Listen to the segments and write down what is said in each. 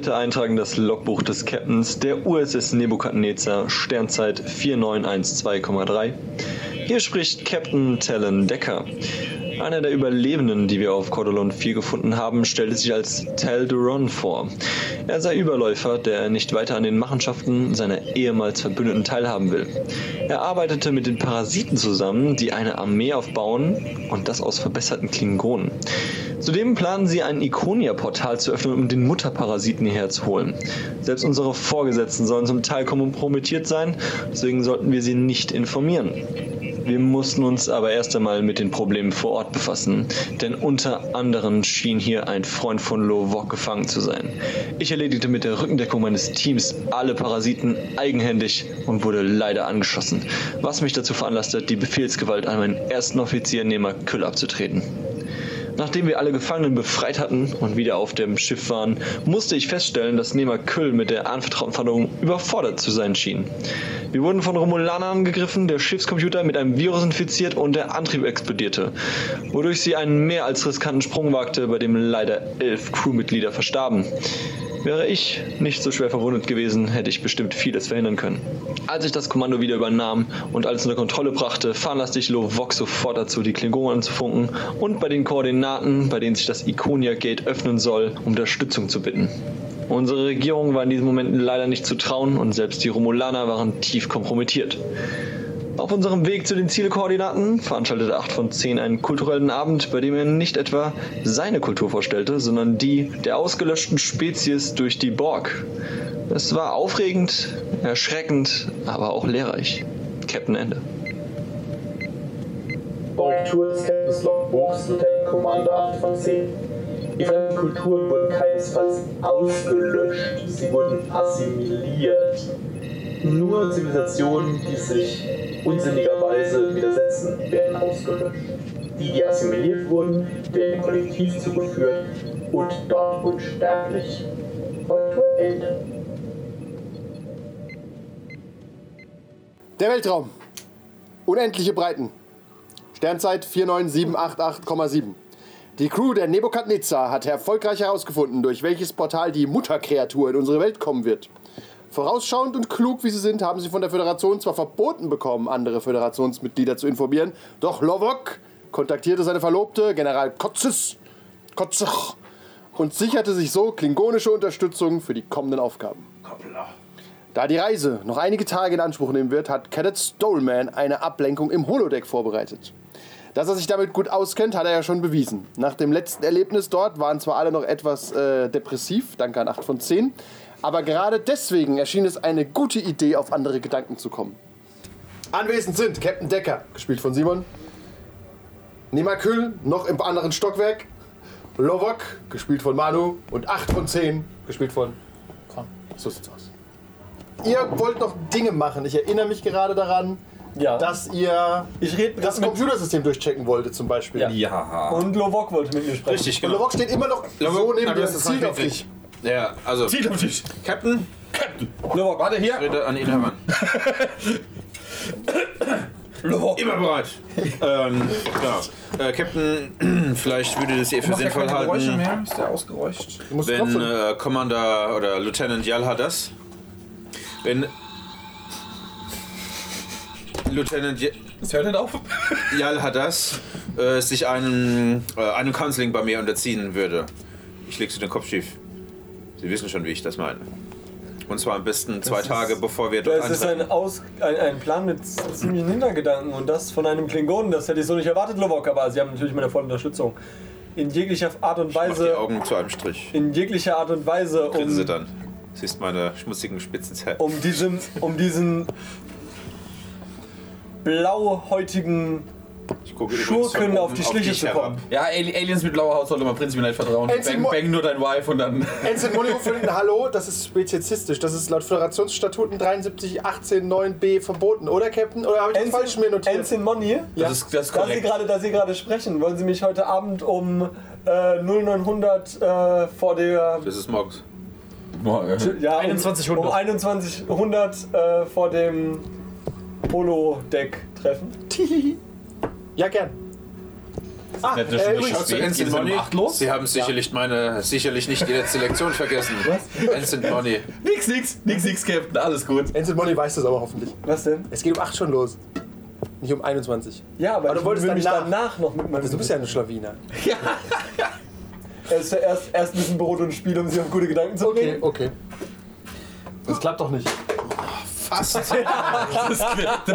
Vierte Eintragen das Logbuch des Captains der USS Nebukadnezar, Sternzeit 4912,3. Hier spricht Captain Talon Decker. Einer der Überlebenden, die wir auf Cordolon 4 gefunden haben, stellte sich als Tal Duron vor. Er sei Überläufer, der nicht weiter an den Machenschaften seiner ehemals Verbündeten teilhaben will. Er arbeitete mit den Parasiten zusammen, die eine Armee aufbauen und das aus verbesserten Klingonen. Zudem planen sie ein Ikonia-Portal zu öffnen, um den Mutterparasiten hierher zu holen. Selbst unsere Vorgesetzten sollen zum Teil kompromittiert sein, deswegen sollten wir sie nicht informieren. Wir mussten uns aber erst einmal mit den Problemen vor Ort befassen, denn unter anderem schien hier ein Freund von Lovok gefangen zu sein. Ich erledigte mit der Rückendeckung meines Teams alle Parasiten eigenhändig und wurde leider angeschossen, was mich dazu veranlasste, die Befehlsgewalt an meinen ersten Offizier Nehmer Küll abzutreten. Nachdem wir alle Gefangenen befreit hatten und wieder auf dem Schiff waren, musste ich feststellen, dass Nehmer Küll mit der anvertrauten Verhandlung überfordert zu sein schien. Wir wurden von Romulanern angegriffen, der Schiffscomputer mit einem Virus infiziert und der Antrieb explodierte, wodurch sie einen mehr als riskanten Sprung wagte, bei dem leider elf Crewmitglieder verstarben. Wäre ich nicht so schwer verwundet gewesen, hätte ich bestimmt vieles verhindern können. Als ich das Kommando wieder übernahm und alles unter Kontrolle brachte, veranlasste ich Lovok sofort dazu, die Klingonen anzufunken und bei den Koordinaten, bei denen sich das Iconia Gate öffnen soll, um Unterstützung zu bitten. Unsere Regierung war in diesem Moment leider nicht zu trauen und selbst die Romulaner waren tief kompromittiert. Auf unserem Weg zu den Zielkoordinaten veranstaltete 8 von 10 einen kulturellen Abend, bei dem er nicht etwa seine Kultur vorstellte, sondern die der ausgelöschten Spezies durch die Borg. Es war aufregend, erschreckend, aber auch lehrreich. Captain Ende. Korrektur des Captains Logbuchs, Lieutenant Commander 8 von 10. Die fremden Kulturen wurden keinesfalls ausgelöscht, sie wurden assimiliert. Nur Zivilisationen, die sich unsinnigerweise widersetzen, werden ausgelöscht. Die, die assimiliert wurden, werden Kollektiv zugeführt und dort unsterblich. Korrektur Ende. Der Weltraum. Unendliche Breiten. Sternzeit 49788,7. Die Crew der Nebukadnezar hat erfolgreich herausgefunden, durch welches Portal die Mutterkreatur in unsere Welt kommen wird. Vorausschauend und klug wie sie sind, haben sie von der Föderation zwar verboten bekommen, andere Föderationsmitglieder zu informieren, doch Lovok kontaktierte seine Verlobte, General Kotzes, Kotzach, und sicherte sich so klingonische Unterstützung für die kommenden Aufgaben. Da die Reise noch einige Tage in Anspruch nehmen wird, hat Cadet Stolman eine Ablenkung im Holodeck vorbereitet. Dass er sich damit gut auskennt, hat er ja schon bewiesen. Nach dem letzten Erlebnis dort waren zwar alle noch etwas äh, depressiv, danke an 8 von 10, aber gerade deswegen erschien es eine gute Idee, auf andere Gedanken zu kommen. Anwesend sind Captain Decker, gespielt von Simon, Nima Kühl, noch im anderen Stockwerk, Lovok, gespielt von Manu, und 8 von 10, gespielt von Con. So sieht's aus. Ihr wollt noch Dinge machen. Ich erinnere mich gerade daran, Ja. dass ihr Ich rede das Computersystem durchchecken wolltet zum Beispiel. Ja. Und Lovok wollte mit mir sprechen. Richtig, Und genau. Lovok steht immer noch Lovok- so neben dir, zielt auf dich. Ja, also. Ziel auf dich. Captain, Lovok, warte ich hier. rede an ihn heran. Lovok. Immer bereit. ähm, ja. Äh, Captain, vielleicht würde das ihr für Macht ja sinnvoll keine Geräusche halten, mehr. Ist der ausgeräuscht? Wenn äh, Commander oder Lieutenant Yalha das, wenn Lieutenant, Ye- Es hört nicht auf. Jal Hadas äh, sich einem, äh, einem Counseling bei mir unterziehen würde. Ich leg sie den Kopf schief. Sie wissen schon, wie ich das meine. Und zwar am besten zwei Tage, bevor wir dort Das ist ein, Aus, ein, ein Plan mit ziemlichen Hintergedanken und das von einem Klingonen. Das hätte ich so nicht erwartet, Lovok, aber Sie haben natürlich meine volle Unterstützung. In jeglicher Art und Mach die Weise. Augen zu einem Strich. In jeglicher Art und Weise, um, dann. Siehst meine schmutzigen Spitzenzähne. um diesem, um diesen blauhäutigen Ich Schurken auf die Schliche zu kommen. Ja, Ali- Aliens mit blauer Haut sollte man prinzipiell nicht vertrauen. Bang, bang nur dein Wife und dann. Ensign völlig Hallo, das ist speziesistisch. Das ist laut Föderationsstatuten 73 18 9b verboten, oder Captain? Oder habe ich das falsch mir notiert? Ensign Money, Das ist, das ist da Sie korrekt. gerade, da Sie gerade sprechen, wollen Sie mich heute Abend um äh, 0900 äh, vor der Das ist morgens. Boah, ja. ja, um, 2100. um 2100 äh, vor dem Holodeck treffen. Ja, gern. Ah, Hätte äh, schon übrigens, geschafft. Spät, geht es um acht los? Sie haben sicherlich meine, sicherlich nicht die letzte Lektion vergessen. Ensign Money. Nix, nix, nix, nix, Captain. Alles gut. Ensign Molly weiß das aber hoffentlich. Was denn? Es geht um 8 schon los. Nicht um 21. Ja, aber, Aber du ich wolltest mich danach- danach noch mit meinem. Also, du bist ja eine Schlawiner. erst, erst, erst ein bisschen Brot und Spiel, um sie auf gute Gedanken zu Okay, bringen. okay. Das klappt doch nicht. Das,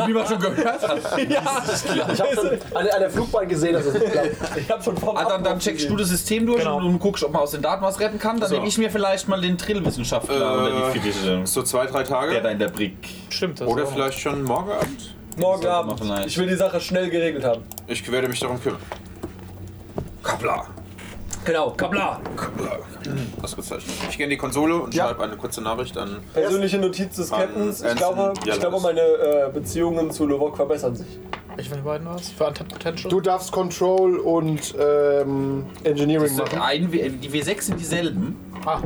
wie man schon gehört hat. Ich habe schon an, an der Flugbahn gesehen, dass es nicht klappt. Ich hab schon vom Ah, dann, dann checkst du gesehen. das System durch Genau. und, und guckst, ob man aus den Daten was retten kann. Dann So. nehme ich mir vielleicht mal den Trillwissenschaftler Äh, oder die Fittiche. So zwei, drei Der da Tage. in der Brick. Stimmt das. Oder vielleicht schon morgen Abend. Morgen Abend. Ich will die Sache schnell geregelt haben. Ich werde mich darum kümmern. Kapla. Genau, Kabla. Kapla. Ausgezeichnet. Ich gehe in die Konsole und Ja. schreibe eine kurze Nachricht an. Persönliche Notiz des Captains. Ich glaube, ich glaube meine äh, Beziehungen zu Lovok verbessern sich. Welche von den beiden war es? Für Untapped Potential? Du darfst Control und ähm, Engineering machen. Ein, die W6 sind dieselben. ah,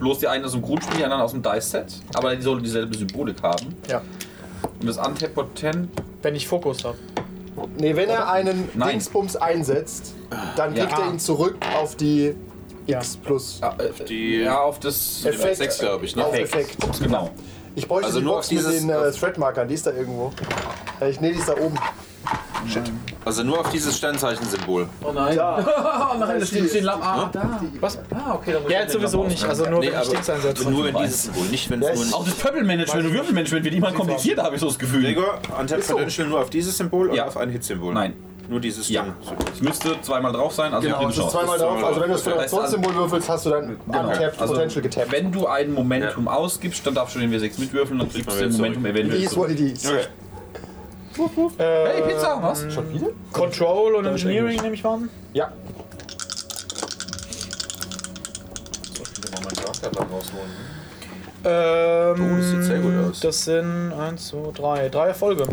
Bloß die einen aus dem Grundspiel, die anderen aus dem Dice-Set. Aber die sollen dieselbe Symbolik haben. ja. Und das Antepotent. Wenn ich Fokus habe. Nee, wenn er einen Nein. Dingsbums einsetzt, dann Ja. kriegt er ihn zurück auf die Ja. X plus. Äh, Die ja, auf das. Effekt. sechs, glaube ich, ne? Auf Effekt. Genau. Ich bräuchte Also die nur Box auf dieses- mit den äh, Threadmarkern, die ist da irgendwo. Äh, ich, nee, die ist da oben. Also nur auf dieses Sternzeichen-Symbol. Oh nein. Da. Oh nein, das steht, steht Lamp. Ah, da. Was? Ah, okay, dann muss Ja, ich jetzt den sowieso nicht. Also nur Nee, wenn ich Dings einsetze. nur in dieses Symbol, nicht wenn es nur Auch das Pöppelmanagement und Würfelmanagement wird immer komplizierter, habe ich so das Gefühl. Gregor, Untap. Potential nur auf dieses Symbol Ja. oder auf ein Hit-Symbol? Nein. Nur dieses Ja. Es müsste zweimal drauf sein, also Genau, es ist zweimal drauf. Also wenn du das. Föderationssymbol würfelst, hast du dann untapped Also, Potential getappt. wenn du ein Momentum ausgibst, dann darfst du den W6 mitwürfeln, dann kriegst du den Momentum eventuell Dies, zurück. what it is. Okay. Hey, Pizza, was? Schon wieder? Control und Engineering nehme ich mal an. Ja. Ähm, Oh, das sieht sehr gut aus. Das sind 1, 2, 3. Drei Erfolge.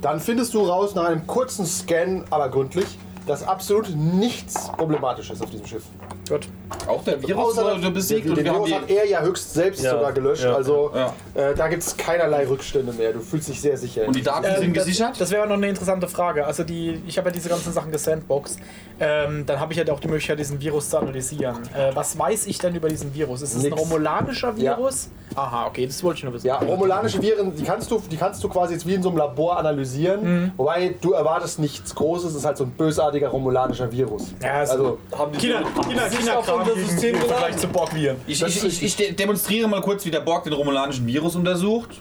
Dann findest du raus nach einem kurzen Scan, aber gründlich, dass absolut nichts problematisch ist auf diesem Schiff. Gut. Auch der Virus Außer wurde besiegt den, und den wir haben Virus hat er ja höchst selbst Ja, sogar gelöscht. ja, also ja. Äh, da gibt es keinerlei Rückstände mehr. Du fühlst dich sehr sicher. Und die Daten Ähm, sind das, gesichert? Das wäre noch eine interessante Frage. Also die, ich habe ja diese ganzen Sachen gesandboxt. Ähm, dann habe ich ja auch die Möglichkeit, diesen Virus zu analysieren. Äh, was weiß ich denn über diesen Virus? Ist es ein romulanischer Ja. Virus? Aha, okay, das wollte ich nur wissen. ja, romulanische Viren, die kannst, du, die kannst du quasi jetzt wie in so einem Labor analysieren. Mhm. Wobei du erwartest nichts Großes, es ist halt so ein bösartiger romulanischer Virus. Ja, also, Also, Haben die China, China, sich Unser System im Vergleich zu Borgviren. Ich, das ich, ich, ich de- demonstriere mal kurz, wie der Borg den romulanischen Virus untersucht.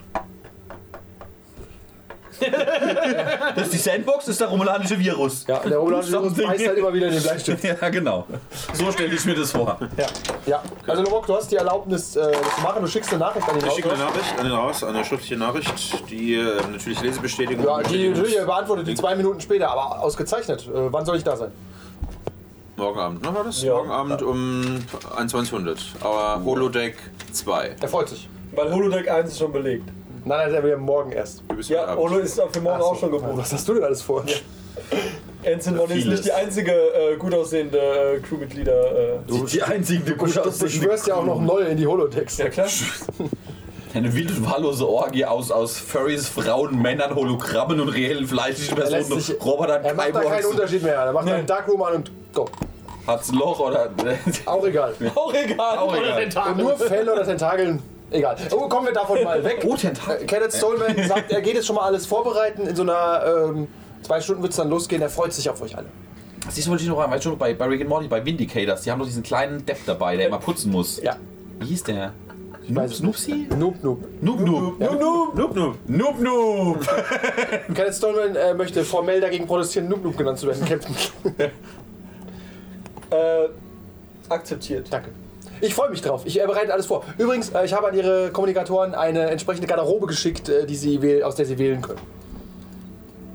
das ist die Sandbox, das ist der romulanische Virus. ja, der romulanische Virus beißt halt immer wieder in den Bleistift. Ja, genau. So stelle ich mir das vor. Ja, also Lobok, du hast die Erlaubnis, äh, das zu machen. Du schickst eine Nachricht an den Ich schicke eine raus. Nachricht, eine raus, eine schriftliche Nachricht, die äh, natürlich Lesebestätigung Ja, die natürlich beantwortet die zwei Minuten später, aber ausgezeichnet. Äh, wann soll ich da sein? Morgen Abend, ne war das? Ja. Morgen Abend um 2100. Aber Holodeck 2. Er freut sich. Weil Holodeck 1 ist schon belegt. Nein, nein, der will morgen erst. Du bist Ja, Holo ist für morgen auch schon gebucht. Was hast du denn alles vor? Ensign Money ist Vieles. nicht die einzige äh, gut aussehende äh, Crewmitglieder. Äh. Die, die einzigen, die Du, du beschwörst ja auch noch neu in die Holodecks. Ja klar. Eine wild und wahllose Orgie aus, aus Furries, Frauen, Männern, Hologrammen und reellen fleischlichen Er, lässt Personen, sich, Robotern, er macht da keinen. Unterschied mehr. Er macht einen Darkroom an und go. Hat's ein Loch oder. Auch egal. Auch egal. Auch egal. Und nur Fell oder Tentakeln Egal. Oh, kommen wir davon mal weg. Oh, Tentakel. Äh, Kenneth Stolman sagt, er geht jetzt schon mal alles vorbereiten. In so einer ähm, zwei Stunden wird es dann losgehen. Er freut sich auf euch alle. Siehst du, wollte ich noch rein, weißt du, bei, bei Rick and Morty, bei Vindicators, die haben doch diesen kleinen Depp dabei, der immer putzen muss. Ja. Wie hieß der? es Snoopsy? Noob, noob. Noob Noob. Ja. Noob, noob. Noob Noob. Kenneth Stolman äh, möchte formell dagegen protestieren, Noob Noob genannt zu werden, Captain. Äh, akzeptiert. Danke. Ich freue mich drauf. Ich äh, bereite alles vor. Übrigens, äh, ich habe an Ihre Kommunikatoren eine entsprechende Garderobe geschickt, äh, die Sie wähl- aus der Sie wählen können.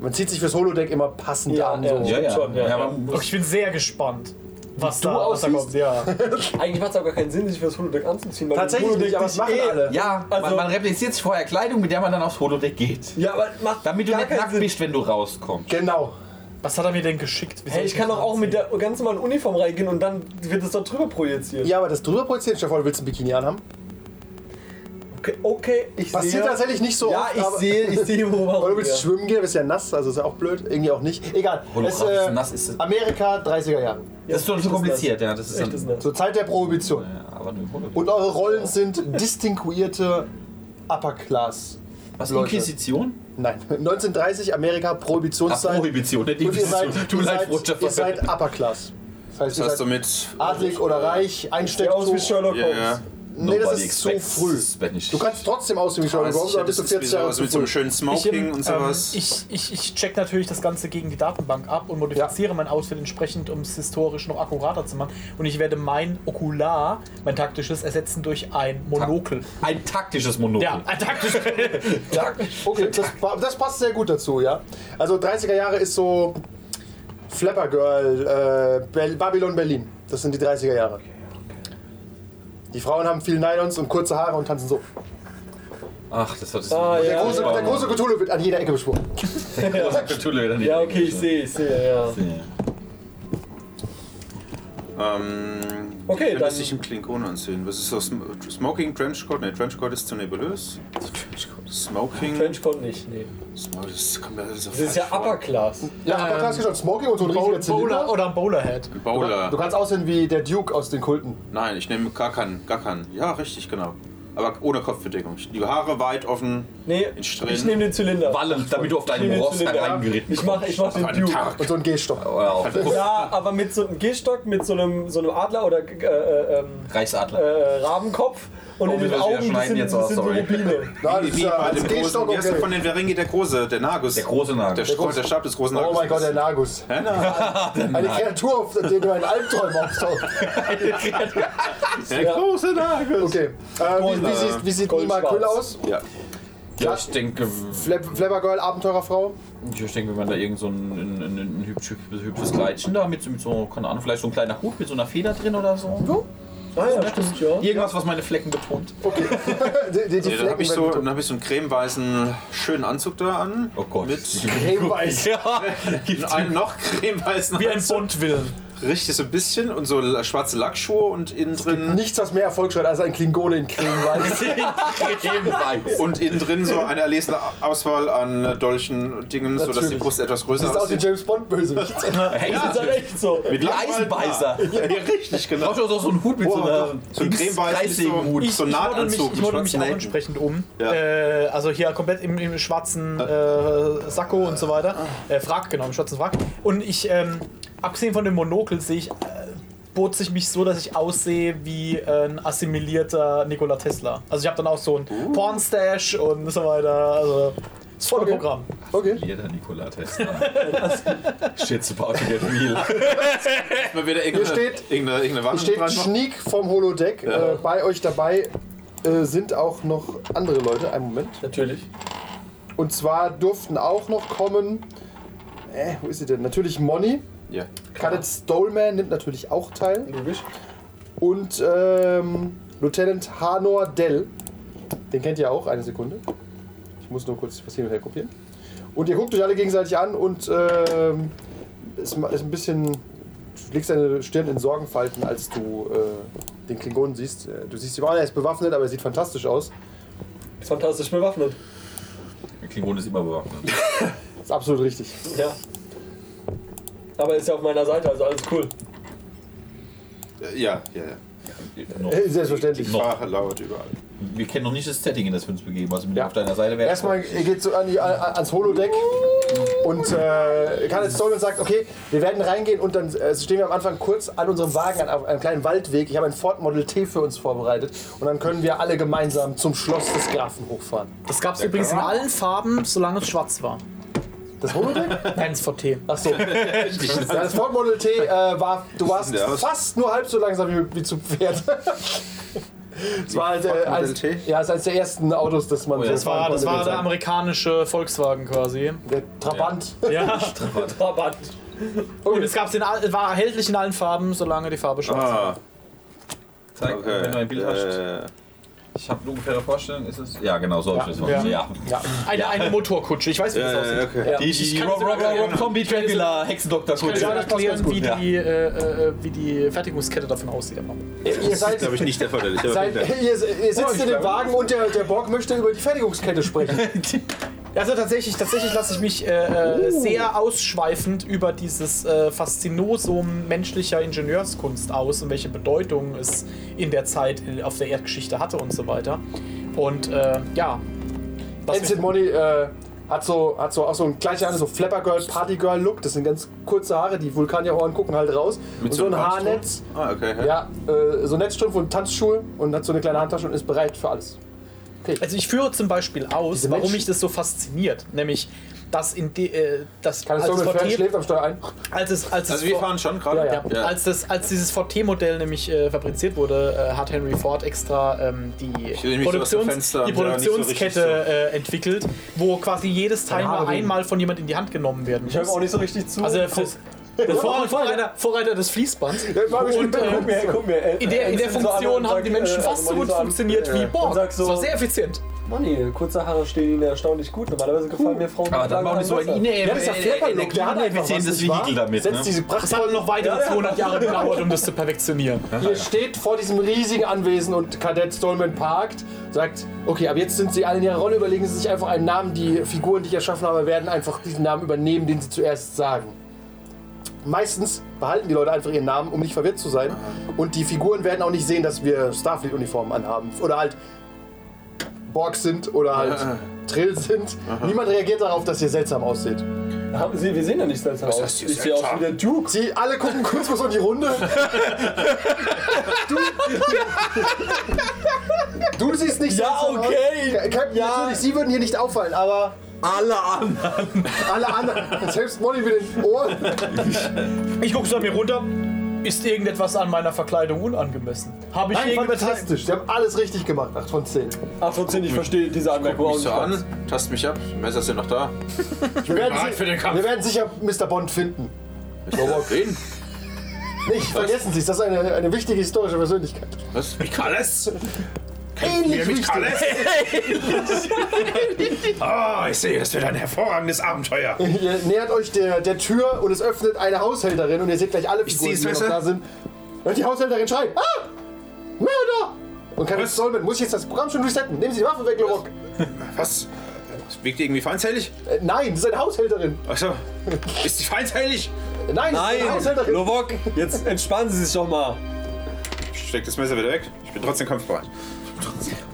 Man zieht sich fürs Holodeck immer passend Ja, an. ja. So. Ja, ja. Schon, ja. ja Oh, ich bin sehr gespannt, was du da, was da aussiehst? kommt. Ja. Eigentlich macht es auch gar keinen Sinn, sich fürs Holodeck anzuziehen. Weil Tatsächlich das Holodeck nicht, aber das dich machen eh- alle. ja, Also- man, man repliziert sich vorher Kleidung, mit der man dann aufs Holodeck geht. Ja, aber macht Damit du nicht nackt bist, wenn du rauskommst. Genau. Was hat er mir denn geschickt? Hey, ich kann doch auch mit der ganz normalen Uniform reingehen und dann wird es da drüber projiziert. Ja, aber das drüber projizieren, Stefan, willst du ein Bikini anhaben? Okay, okay ich Passiert sehe. tatsächlich nicht so Ja, oft. ich aber- sehe, ich sehe, wo Oder du willst ja. schwimmen gehen, bist ja nass, also ist ja auch blöd. Irgendwie auch nicht. Egal. Es, Holographisch äh, nass ist es. Amerika, 30er Jahre. Das ist doch so kompliziert, ja. Das ist Echt, das ist dann, nett. Zur Zeit der Prohibition. ja, aber nur. Und eure Rollen sind distinguierte Upper Class. Was, Leute. Inquisition? Nein, 1930 Amerika, Ach, Prohibitionszeit. Prohibition, nicht Und ihr Inquisition. seid, ihr seid, Roger. ihr seid Upper Class. Das heißt, Das heißt ihr seid adlig oder reich, Sieht aus wie. Sherlock Holmes. ja. Nee, das ist zu expects früh. Du kannst trotzdem aussehen wie Sherlock Holmes, sicher, aber bist du das ist 40 wie so, Jahre also zu mit so einem früh. schönen Smoking und sowas. Ähm, ich, ich, ich check natürlich das Ganze gegen die Datenbank ab und modifiziere mein Outfit entsprechend, um es historisch noch akkurater zu machen. Und ich werde mein Okular, mein taktisches, ersetzen durch ein Monokel. Ein taktisches Monokel. Ja, ein taktisches. Ja, okay, das, das passt sehr gut dazu, ja. Also 30er Jahre ist so Flapper Girl, äh, Babylon Berlin. Das sind die 30er Jahre. Die Frauen haben viel Nylons und kurze Haare und tanzen so. Ach, das hat es. Ah, Der ja. große, der große Cthulhu wird an jeder Ecke beschworen. Ja, okay, ich sehe, ich sehe, ja. Ähm, Okay, ich könnte dann- sich im Klingon anziehen. Was ist so? Sm Smoking, Trenchcoat? Ne, Trenchcoat ist zu nebulös. Smoking. Trenchcoat nicht, nee. Das kommt mir alles so Das ist ja vor. Upper Class. Ja, aber du hast schon Smoking und so ein riesiger Bowler Zylinder. oder ein Bowlerhead. Bowler. Du kannst aussehen wie der Duke aus den Kulten. Nein, ich nehme gar keinen. Gar keinen. Ja, richtig, genau. Aber ohne Kopfbedeckung. Die Haare weit offen. Nee, ich nehme den Zylinder. Wallend, damit du auf Ross Zylinder. hereingeritten Ich mach, ich mach den einen Duke. Tag. Und so ein Gehstock. Oder auf Ja, aber mit so einem Gehstock, mit so einem, so einem Adler oder äh, äh, ähm, Reichsadler. äh, Rabenkopf und Oh, in den Augen sind, jetzt aus, sind so sorry. Rubine. Ja, das Wie, ist wie ja bei dem großen, der okay. von den Veringi, der große, der Nagus. Der große Nagus. Der, der Stab des großen Oh Nagus. mein Gott, der Nagus. Eine Kreatur, auf der du in Albträumen auftauchst. der große Nagus. Okay. Äh, wie, wie, sieht, wie sieht Nima. Küll aus? Ja. Ja, ich denke, Flap, Flapper Girl, Abenteurerfrau? ich denke, wenn man da irgend so ein, ein, ein, ein hübsch, hübsches Kleidchen da mit, so- mit so, keine Ahnung, vielleicht so ein kleiner Hut mit so einer Feder drin oder so. Ah ja, stimmt, ja. Irgendwas, was meine Flecken betont. Die, die, die Ja, dann habe ich, so, dann hab ich so einen cremeweißen schönen Anzug da an. Oh Gott. Mit cremeweiß. Ja, einem noch cremeweißen Wie ein Anzug. Richtig, so ein bisschen. Und so schwarze Lackschuhe und innen drin. Nichts, was mehr Erfolg schreit als ein Klingone in cremeweiß. Und innen drin so eine erlesene Auswahl an Dolchen und Dingen, sodass die Natürlich. Brust etwas größer Sieht aus wie aussieht. James Bond Bösewicht. Hey, Das ist halt echt so. Mit Die Eisenbeißer. Ja, richtig, genau. Brauchst du auch so einen Hut mit so Oh, einer doch. So ein cremeweißen Kreissägenhut. mit so einem ich model Nahtanzug. mich, ich model mich auch entsprechend um. Ja. Äh, also hier komplett im, im schwarzen äh, Sakko und so weiter. Äh, Frack, genau, im schwarzen Frack. Und ich, ähm, abgesehen von dem Monokel, sehe ich, äh, bot sich mich so, dass ich aussehe wie ein assimilierter Nikola Tesla. Also ich habe dann auch so ein Pornstash und so weiter. Also das volle Okay. Programm. Okay. Jeder Nikola Tesla. Shit's about to get real. Mal wieder irgendeine, steht- irgendeine, irgendeine Hier steht. Schniek vom Holodeck. Ja. Äh, bei euch dabei äh, sind auch noch andere Leute. Einen Moment. Natürlich. Und zwar durften auch noch kommen. Äh, wo ist sie denn? Natürlich Moni. Ja. Cadet Stolman nimmt natürlich auch teil. Logisch. Und ähm, Lieutenant Hanor Dell. Den kennt ihr auch. Eine Sekunde. Ich muss nur kurz was hin und her kopieren. Und ihr guckt euch alle gegenseitig an und ähm, ist, ist ein bisschen. Du legst deine Stirn in Sorgenfalten, als du äh, den Klingonen siehst. Äh, Du siehst ihn, oh, er ist bewaffnet, aber er sieht fantastisch aus. Ist fantastisch bewaffnet. Der Klingon ist immer bewaffnet. Ist absolut richtig. Ja. Aber er ist ja auf meiner Seite, also alles cool. Äh, Ja, ja, ja. Noch. Äh, Selbstverständlich. Noch. Sprache laut überall. Wir kennen noch nicht das Setting, in das wir uns begeben. Also mit Ja. auf deiner Seite wäre Erstmal geht so an die, an, ans Holodeck und äh, Kenneth Stolman sagt, okay, wir werden reingehen und dann äh, stehen wir am Anfang kurz an unserem Wagen an, einem kleinen Waldweg. Ich habe ein Ford Model T für uns vorbereitet und dann können wir alle gemeinsam zum Schloss des Grafen hochfahren. Das gab es übrigens in allen Farben, solange es schwarz war. Das Holodeck? Nein, das VT. Ach so. Ja, das Ford Model T äh, war, du warst fast nur halb so langsam wie, wie zu Pferd. Es war halt, äh, T? ja, es ist eines der ersten Autos, das man ja, so Das war, das war der amerikanische Volkswagen quasi. der Trabant. Ja. Trabant. Und es gab's in all, war erhältlich in allen Farben, solange die Farbe schwarz war. Ah, Zeig, okay. wenn du ein Bild hast. Ich habe eine ungefähre Vorstellung, ist es? Ja, genau, so habe ich das Ja. vorgestellt. Ja. Ja. Eine, eine Motorkutsche, ich weiß, wie das aussieht. okay. Ja. Die, die, Ich die Rob, das Rob, Rob, Kombi Dracula Hexendoktor Ich kann Ja, das erklären, wie die, äh, äh, wie die Fertigungskette davon aussieht. aber- Ihr seid, glaube ich, nicht der seid, ihr, ihr sitzt in dem Wagen und der, der Borg möchte über die Fertigungskette sprechen. Also tatsächlich, tatsächlich lasse ich mich äh, äh, sehr ausschweifend über dieses äh, Faszinosum menschlicher Ingenieurskunst aus und welche Bedeutung es in der Zeit äh, auf der Erdgeschichte hatte und so weiter. Und äh, ja. Was Ensign Money äh, hat so, hat so auch so ein gleicher so Flapper Girl, Party Girl Look. Das sind ganz kurze Haare, die Vulkanierhorn gucken halt raus. und so ein einem Haarnetz. Ah, okay. Ja, äh, so Netzstrumpf und Tanzschuhe und hat so eine kleine Handtasche und ist bereit für alles. Also ich führe zum Beispiel aus, Diese warum Menschen- mich das so fasziniert. Nämlich, dass in de, äh, das Kann es als, so VT, schläft am Steuer ein? als es als Also es wir vor- fahren schon gerade. Ja, ja. Ja, Als, das, als dieses VT-Modell nämlich äh, fabriziert wurde, äh, hat Henry Ford extra ähm, die, so Produktions die nicht so Produktionskette richtig äh, entwickelt, wo quasi jedes Teil nur einmal von jemand in die Hand genommen werden Ich höre muss. auch nicht so richtig zu. Also der Vor Vorreiter, Vorreiter des Fließbands. Und, äh, guck mir, guck mir. äh, in der, in so Funktion und haben die Menschen äh, fast so gut funktioniert äh, wie Borg. sagt Das so, war sehr effizient. Money, kurze Haare stehen ihnen erstaunlich gut. Normalerweise gefallen mir Frauen. Aber mit dann langen bauen die so ein Haaren ine Ja, das ist der Flapper-Look, der hat einfach was, effizientes nicht wahr? Vehikel damit. Setzt Ne? diese Das hat prachtvollen noch weitere 200 Jahre gedauert, um das zu perfektionieren. Ihr steht vor diesem riesigen Anwesen und Kadett Stolman parkt, sagt, okay, aber jetzt sind sie alle in ihrer Rolle, überlegen sie sich einfach einen Namen. Die Figuren, die ich erschaffen habe, werden einfach diesen Namen übernehmen, den sie zuerst sagen. Meistens behalten die Leute einfach ihren Namen, um nicht verwirrt zu sein. Und die Figuren werden auch nicht sehen, dass wir Starfleet-Uniformen anhaben. Oder halt Borg sind oder halt Trill sind. Niemand reagiert darauf, dass ihr seltsam aussieht. Haben Sie, wir sehen ja nicht seltsam aus. heißt Ich sehe aus wie der Duke. Sie alle gucken kurz mal so in die Runde. Du, du siehst nicht Ja, seltsam okay. aus. Captain, Ja. natürlich, Sie würden hier nicht auffallen, aber Alle anderen. alle anderen, selbst Molly mit den Ohren. Ich gucke so an mir runter. Ist irgendetwas an meiner Verkleidung unangemessen? Habe ich Nein, irgendetwas... fantastisch. Sie haben alles richtig gemacht. 8 von 10. Ach, von 10, ich verstehe diese Anmerkung auch Mich nicht. so an, tast mich ab. Messer ist ja noch da. Wir werden, bereit für den Kampf. wir werden sicher Mr. Bond finden. Wen? Nicht vergessen Sie es, das ist eine, eine wichtige historische Persönlichkeit. Was? Mikales? Ähnlich wichtig. Ah, ich sehe, das wird ein hervorragendes Abenteuer. Ihr nähert euch der, der Tür und es öffnet eine Haushälterin und ihr seht gleich alle Figuren, die noch Messer. da sind. Und die Haushälterin schreit, ah! Mörder! Und Kenneth Was? Stolman, muss ich jetzt das Programm schon resetten? Nehmen Sie die Waffe weg, Lorok. Was? Das wirkt irgendwie feindselig? Äh, nein, das ist eine Haushälterin. Achso. Ist die feindselig? Äh, Nein, das ist eine Nein, Haushälterin. Lovok, jetzt entspannen Sie sich doch mal. Steck das Messer wieder weg. Ich bin trotzdem kampfbereit.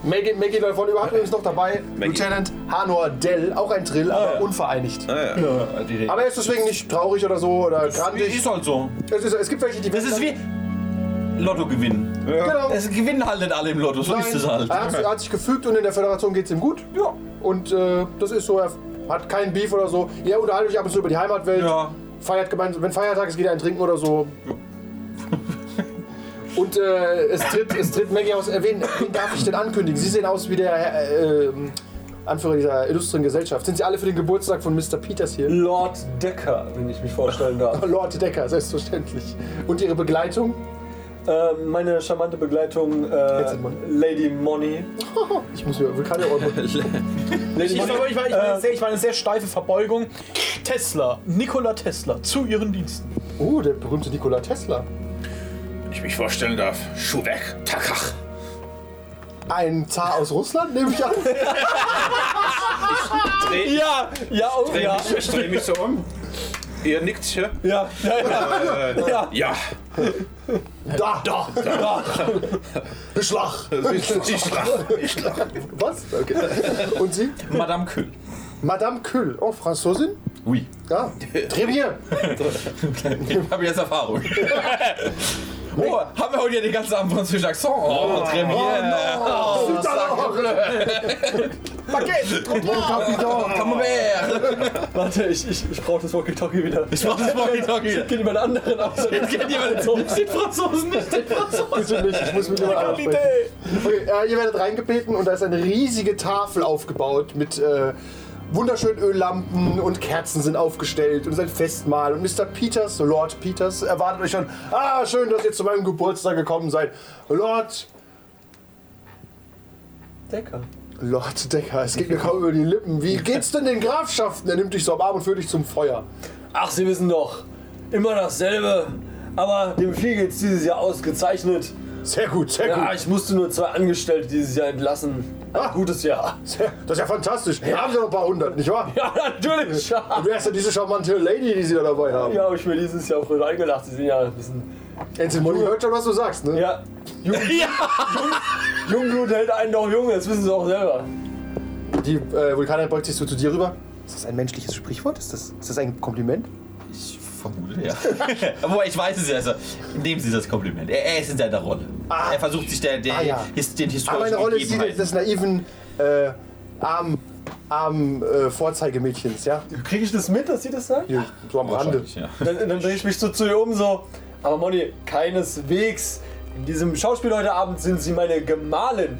Maggie, Maggie Dolphon überhaupt übrigens noch dabei. Maggie. Lieutenant Hanor Dell, auch ein Drill, aber unvereinigt. Ah, ja. Die- Aber er ist deswegen nicht traurig oder so oder grandig. Ist halt so. Es, ist, es gibt welche, die Das ist wie Lotto gewinnen. Genau. Es gewinnen halt nicht alle im Lotto, so Nein, ist es halt. Er, hat, er hat sich gefügt und in der Föderation geht es ihm gut. Ja. Und äh, das ist so, er hat keinen Beef oder so. Ihr unterhaltet euch ab und zu über die Heimatwelt. Ja. Feiert gemeinsam, wenn Feiertag ist, geht er ein Trinken oder so. Und äh, es, tritt, es tritt Maggie aus. Äh, wen, wen darf ich denn ankündigen? Sie sehen aus wie der äh, äh, Anführer dieser illustren Gesellschaft. Sind Sie alle für den Geburtstag von Mr. Peters hier? Lord Decker, wenn ich mich vorstellen darf. Lord Decker, selbstverständlich. Und Ihre Begleitung? äh, meine charmante Begleitung, äh, Lady Money. Ich muss mir Vulkanier Lady Ich Money. ich, war, ich, war eine sehr, ich war eine sehr steife Verbeugung. Tesla, Nikola Tesla, zu ihren Diensten. Oh, der berühmte Nikola Tesla. Ich mich vorstellen darf. Schuhweg, Takach. Ein Zar aus Russland, nehme ich an. Dreh, Ja, ja, oh dreh ja. mich, ich drehe mich so um. Ihr nickt hier. Ja, ja, ja. Äh, Ja. ja, Da! Da! Da! Beschlag! Was? Okay. Und Sie? Madame Kühl. Madame Kühl. Oh, Franzosin? Oui. Ja. Très bien. Ich habe jetzt Erfahrung. Oh, haben wir heute ja den ganzen Abend französischen Akzent? Oh, très bien. Oh, Paket! Capitaine. Camembert. Warte, ich, ich, ich brauche das Walkie-Talkie wieder. Ich mach das Walkie-Talkie. Geht jemand anderen aus? Jetzt kennt jemand so. Den Franzosen nicht, den Franzosen. Nicht, ich muss mit jemand anderem. Okay, äh, ihr werdet reingebeten und da ist eine riesige Tafel aufgebaut mit äh, wunderschönen Öllampen und Kerzen sind aufgestellt und es ist ein Festmahl. Und Mr. Peters, Lord Peters, erwartet euch schon. Ah, schön, dass ihr zu meinem Geburtstag gekommen seid. Lord, Decker. Lord Decker, es geht mir kaum über die Lippen. Wie geht's denn den Grafschaften? Er nimmt dich so am Arm und führt dich zum Feuer. Ach, Sie wissen doch, immer dasselbe. Aber dem Vieh geht's dieses Jahr ausgezeichnet. Sehr gut, sehr Ja, gut. ich musste nur zwei Angestellte dieses Jahr entlassen. Ah. gutes Jahr. Das ist ja fantastisch. Da haben sie noch ein paar hundert, nicht wahr? Ja, natürlich. Wer ist denn diese charmante Lady, die sie da dabei haben? Ja, habe ich mir dieses Jahr früher eingelacht. Sie sind ja ein bisschen. Ensign Molly hört schon, was du sagst, ne? Ja, Jung, Ja. Jungblut hält einen doch jung, das wissen Sie auch selber. Die äh, Vulkaner beugt sich so zu dir rüber. Ist das ein menschliches Sprichwort? Ist das, ist das ein Kompliment? Ich vermute, ja. Aber ich weiß es ja. Also, nehmen Sie das Kompliment. Er, er ist in seiner Rolle. Er versucht sich der, der, Ah, ja. his, den Aber historischen meine Rolle ist die des naiven, äh, armen, armen äh, Vorzeigemädchens, ja? Kriege ich das mit, dass Sie das sagen? Hier, so am Rande. Ja. Dann, dann drehe ich mich so zu ihr um, so. Aber Moni, keineswegs. In diesem Schauspiel heute Abend sind Sie meine Gemahlin.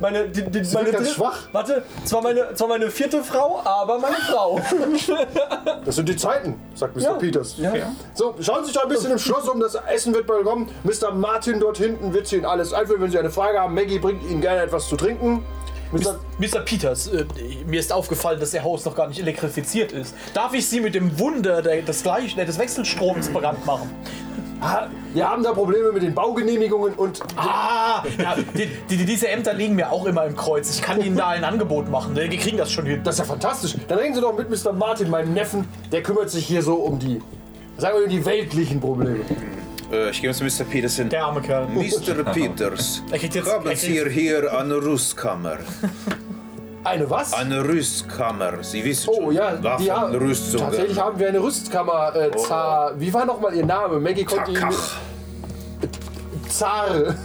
Meine, die, die, Sie meine ganz dritte- schwach. Warte, zwar meine, zwar meine vierte Frau, aber meine Frau. Das sind die Zeiten, sagt Mr. Ja. Peters. Ja. So, schauen Sie sich doch ein bisschen im Schloss um, das Essen wird bald kommen. Mr. Martin dort hinten wird Sie Ihnen alles einführen, wenn Sie eine Frage haben. Maggie bringt Ihnen gerne etwas zu trinken. Mr. Mr. Peters, äh, mir ist aufgefallen, dass Ihr Haus noch gar nicht elektrifiziert ist. Darf ich Sie mit dem Wunder der, des, Gleich, äh, des Wechselstroms bekannt machen? Ah, Wir haben da Probleme mit den Baugenehmigungen und Ah, ja, die, die, diese Ämter liegen mir auch immer im Kreuz. Ich kann Ihnen da ein Angebot machen. Wir kriegen das schon hin. das ist ja fantastisch. Dann reden Sie doch mit Mr. Martin, meinem Neffen. Der kümmert sich hier so um die, sagen wir, um die weltlichen Probleme. Äh, ich gehe zu Mr. Peterson. Der arme Kerl. Mr. Peters, Er jetzt- haben Sie hier eine Rüstkammer? Eine was? Eine Rüstkammer, Sie wissen Oh schon. ja, die haben, Waffenrüstungen. tatsächlich haben wir eine Rüstkammer. Äh, Zar, wie war nochmal Ihr Name? Maggie konnte ihn... Zar.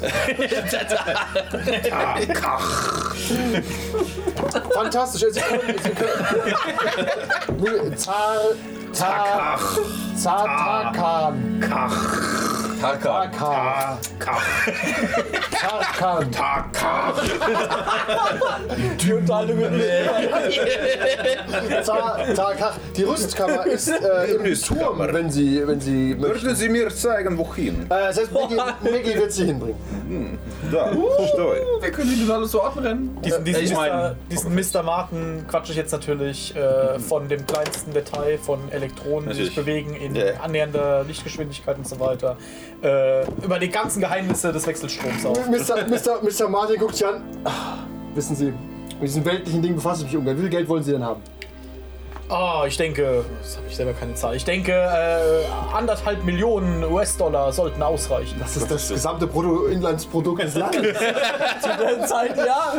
Fantastisch. Sie können, Sie können, nee, Zar... Zar... Zartakan. Tarkan. Tarkan. Tarkan. Die Unterhaltung wird nicht. Zar- Tarkach. Die Rüstkammer ist äh, im. Turm, wenn Sie, wenn Sie möchten. Würden Sie mir zeigen, wohin? Äh, das heißt, Maggie, Maggie wird Sie hinbringen. Da, stoi. Wir können das alles so anrennen. Diesen, diesen, ich Mr., mein- diesen Mr. Martin quatsche ich jetzt natürlich äh, von dem kleinsten Detail von Elektronen, die sich Natürlich. bewegen in Ja. annähernder Lichtgeschwindigkeit und so weiter. Äh, über die ganzen Geheimnisse des Wechselstroms auch. Mr. Mr. Mr. Martin guckt Sie an. Ah, wissen Sie, mit diesen weltlichen Dingen befasse ich mich ungern. Wie viel Geld wollen Sie denn haben? Ah, ich denke, das habe ich selber keine Zahl. Ich denke, äh, anderthalb Millionen US-Dollar sollten ausreichen. Das ist das gesamte Bruttoinlandsprodukt des Landes. Zu der Zeit, ja.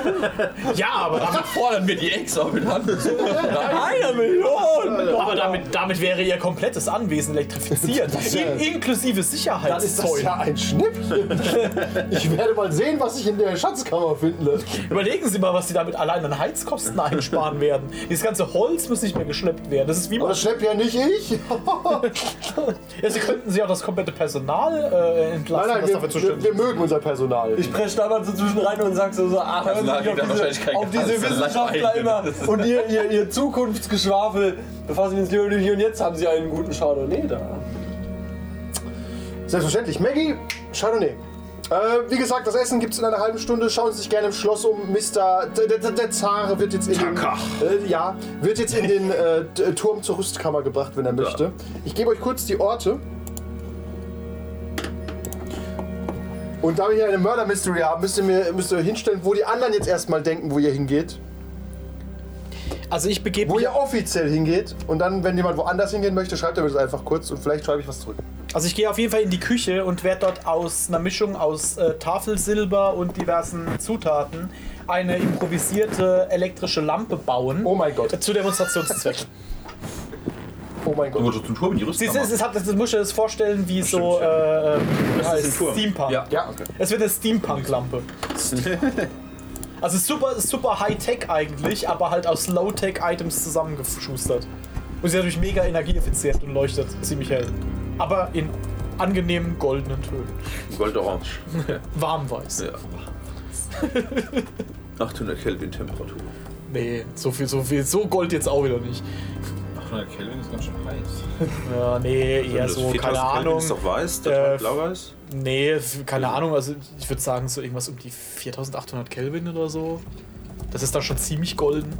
Ja, aber damit, Fordern wir die exorbitant. Eine Million. aber damit, damit wäre ihr komplettes Anwesen elektrifiziert. Das In, inklusive Dann ist das Sicherheitszeug. ja ein Schnäppchen. Ich werde mal sehen, was sich in der Schatzkammer finden lässt. Überlegen Sie mal, was Sie damit allein an Heizkosten einsparen werden. Dieses ganze Holz muss nicht mehr geschleppt werden. Das ist wie Aber man. das schleppt ja nicht ich. Ja, Sie könnten sich auch das komplette Personal äh, entlassen, Nein, nein, das wir, dafür wir, wir mögen unser Personal. Ich presche da mal so zwischen rein und sag so, so ach, da auf diese, auf diese Gehalt, das ist Wissenschaftler immer und ihr, ihr, ihr Zukunftsgeschwafel. Befassen wir uns lieber hier und jetzt haben Sie einen guten Chardonnay da. Selbstverständlich. Maggie, Chardonnay. Äh, wie gesagt, das Essen gibt es in einer halben Stunde. Schauen Sie sich gerne im Schloss um. Mr. Der, der, der Zar wird jetzt in den, äh, ja, wird jetzt in den äh, d- Turm zur Rüstkammer gebracht, wenn er möchte. Ich gebe euch kurz die Orte. Und da wir hier eine Murder Mystery haben, müsst ihr mir müsst ihr hinstellen, wo die anderen jetzt erstmal denken, wo ihr hingeht. Also ich begebe Wo mich. ihr offiziell hingeht. Und dann, wenn jemand woanders hingehen möchte, schreibt er mir das einfach kurz und vielleicht schreibe ich was zurück. Also ich gehe auf jeden Fall in die Küche und werde dort aus einer Mischung aus äh, Tafelsilber und diversen Zutaten eine improvisierte elektrische Lampe bauen. Oh mein Gott. Äh, Zu Demonstrationszwecken. Oh mein Du Gott. wolltest zum Turm in die Sie, Rüstung. es, es hat, das musst du dir das vorstellen wie so äh, äh, ein Turm. Steampunk. Ja. Ja. Es wird eine Steampunk-Lampe. Also super, super High-Tech eigentlich, aber halt aus Low-Tech-Items zusammengeschustert. Und sie ist natürlich mega energieeffizient und leuchtet ziemlich hell. Aber in angenehmen goldenen Tönen. Goldorange. Warmweiß. Ja. 800 Kelvin Temperatur. Nee, so viel, so viel, so Gold jetzt auch wieder nicht. 800 Kelvin ist ganz schön heiß. Ja, nee, eher Das so, 4000 keine Kelvin Ahnung. ist doch weiß, der Äh, blau-weiß. Nee, keine Ahnung, also ich würde sagen so irgendwas um die 4800 Kelvin oder so. Das ist dann schon ziemlich golden.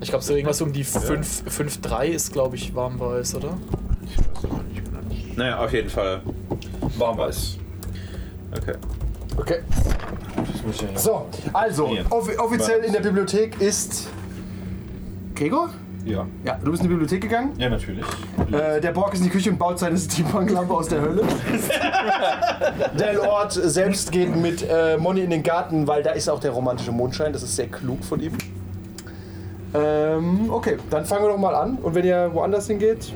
Ich glaube so irgendwas um die 5 5,3 ist glaube ich warmweiß, oder? Ich weiß aber nicht genau. Naja, auf jeden Fall. Warmweiß. Okay. Okay. Das muss ich ja So, also, offi offiziell in der Bibliothek ist. Gregor? Ja. Ja, du bist in die Bibliothek gegangen. Ja, natürlich. Äh, der Borg ist in die Küche und baut seine Steampunk-Lampe aus der Hölle. der Lord selbst geht mit äh, Moni in den Garten, weil da ist auch der romantische Mondschein. Das ist sehr klug von ihm. Ähm, okay, dann fangen wir doch mal an. Und wenn ihr woanders hingeht,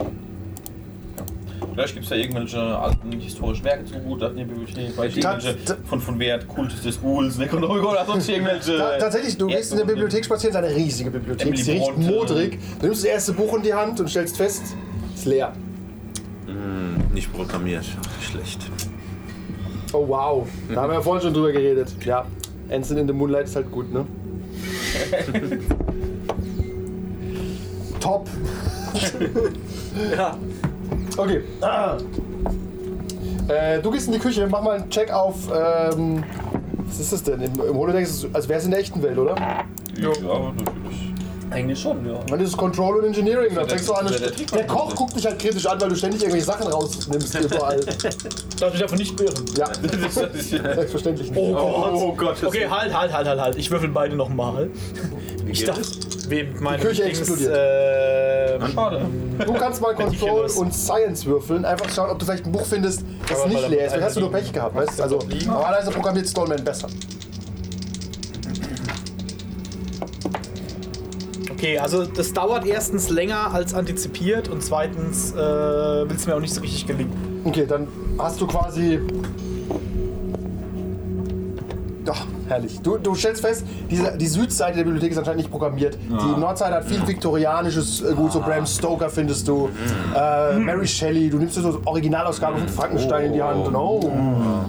Vielleicht gibt es da irgendwelche alten historischen Werke zu gut in der Bibliothek, vielleicht irgendwelche von, von Wert, Kult des Ghouls, Necronomicon oder sonst irgendwelche. ta tatsächlich, du gehst in der Bibliothek spazieren, es ist eine riesige Bibliothek, Emily sie riecht modrig. Du nimmst das erste Buch in die Hand und stellst fest, es ist leer. Nicht programmiert. Schlecht. Oh wow, da haben wir ja vorhin schon drüber geredet. Ja, Anson in the Moonlight ist halt gut, ne? Top. Ja. Okay. Ah. Äh, du gehst in die Küche, mach mal einen Check auf. Ähm, was ist das denn? Im, im Holodeck ist es, als wäre es in der echten Welt, oder? Ja, natürlich. Eigentlich schon, ja. Dann ist es Control und Engineering. Dann der- fängst du an. der- Koch guckt dich halt kritisch an, weil du ständig irgendwelche Sachen rausnimmst überall. Darf mich davon nicht beirren. Ja, selbstverständlich nicht. Oh Gott. Oh Gott. das- Okay, halt, halt, halt, halt, halt. Ich würfel beide nochmal. Ich dachte, wem meine Die Küche Dings, explodiert. Äh, Schade. Du kannst mal Control und Science würfeln, einfach schauen, ob du vielleicht ein Buch findest, das Aber nicht leer ist. Vielleicht hast du nur Pech gehabt, weißt du? Also, normalerweise programmiert Stallman besser. Okay, also das dauert erstens länger als antizipiert und zweitens äh, will es mir auch nicht so richtig gelingen. Okay, dann hast du quasi. Ach, herrlich. Du, du stellst fest, diese, die Südseite der Bibliothek ist anscheinend nicht programmiert. Die Nordseite hat viel viktorianisches äh, Gut, so Bram Stoker findest du. Äh, Mary Shelley, du nimmst dir so Originalausgaben von Frankenstein in die Hand. Und, oh,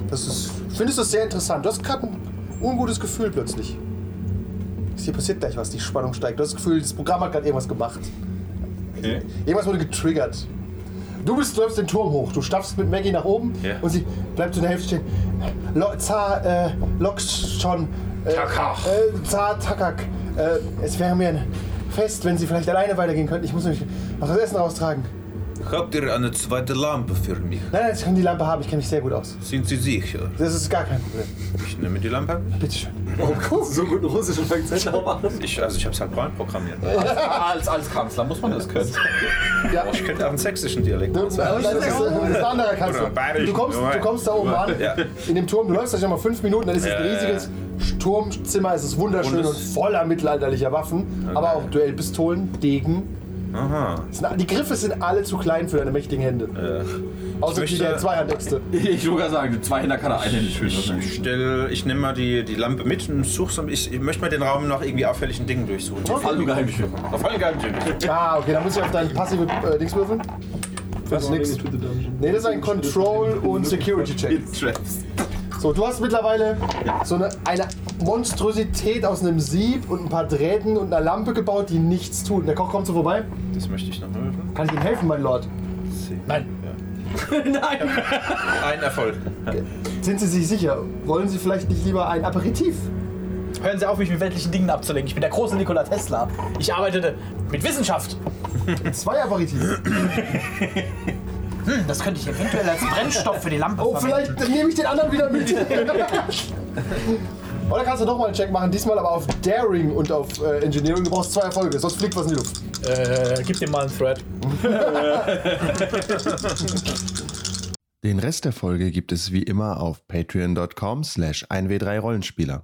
das ist, findest du sehr interessant. Du hast gerade ein ungutes Gefühl plötzlich. Hier passiert gleich was, die Spannung steigt. Du hast das Gefühl, das Programm hat gerade irgendwas gemacht. Okay. Irgendwas wurde getriggert. Du bist, läufst den Turm hoch. Du staffst mit Maggie nach oben Ja. und sie bleibt in der Hälfte stehen. Lo, äh, Lox schon. Äh, Takak. Äh, Takak. Äh, es wäre mir ein Fest, wenn Sie vielleicht alleine weitergehen könnten. Ich muss nämlich noch das Essen raustragen. Habt ihr eine zweite Lampe für mich? Nein, nein, Sie können die Lampe haben. Ich kenne mich sehr gut aus. Sind Sie sicher? Das ist gar kein Problem. Ich nehme die Lampe. Bitte schön. So gut russischen Akzent machen. Ich, also ich habe es halt rein programmiert. Als, als Kanzler muss man das können. Ja. Ich könnte auch einen sächsischen Dialekt das, ist, das ist ein anderer Kanzler. Du kommst, du kommst da oben an, Ja. in dem Turm, du läufst da schon mal fünf Minuten, dann ist es ein riesiges Turmzimmer, es ist wunderschön Und und, voller mittelalterlicher Waffen, aber auch Duellpistolen, Degen. Aha. Die Griffe sind alle zu klein für deine mächtigen Hände. Außer die möchte- der Zweihandäxte. Ich würde sagen, zwei Hände kann er einhändig führen. Ich, stell, ich nehme mal die, die Lampe mit und suche so, ich, ich möchte mal den Raum nach irgendwie auffälligen Dingen durchsuchen. Auf alle Geheimtücher. Auf alle Geheimtücher. Ah, okay, dann muss ich auf deinen passive äh, Dings würfeln. Das ist nix. Nee, das ist ein Control- und Security-Check. So, du hast mittlerweile so eine, eine Monstrosität aus einem Sieb und ein paar Drähten und einer Lampe gebaut, die nichts tut. Der Koch kommt so vorbei. Das möchte ich noch hören. Kann ich Ihnen helfen, mein Lord? Nein. Ein Erfolg. Sind Sie sich sicher? Wollen Sie vielleicht nicht lieber ein Aperitif? Hören Sie auf, mich mit weltlichen Dingen abzulenken. Ich bin der große Nikola Tesla. Ich arbeitete mit Wissenschaft. Zwei Aperitif. Hm, das könnte ich eventuell als Brennstoff für die Lampe Oh, verwenden. vielleicht nehme ich den anderen wieder mit. Oder kannst du nochmal einen Check machen, diesmal aber auf Daring und auf äh, Engineering. Du brauchst zwei Erfolge, sonst fliegt was in die Luft. Äh, gib dir mal einen Thread. Den Rest der Folge gibt es wie immer auf patreon.com slash 1w3rollenspieler.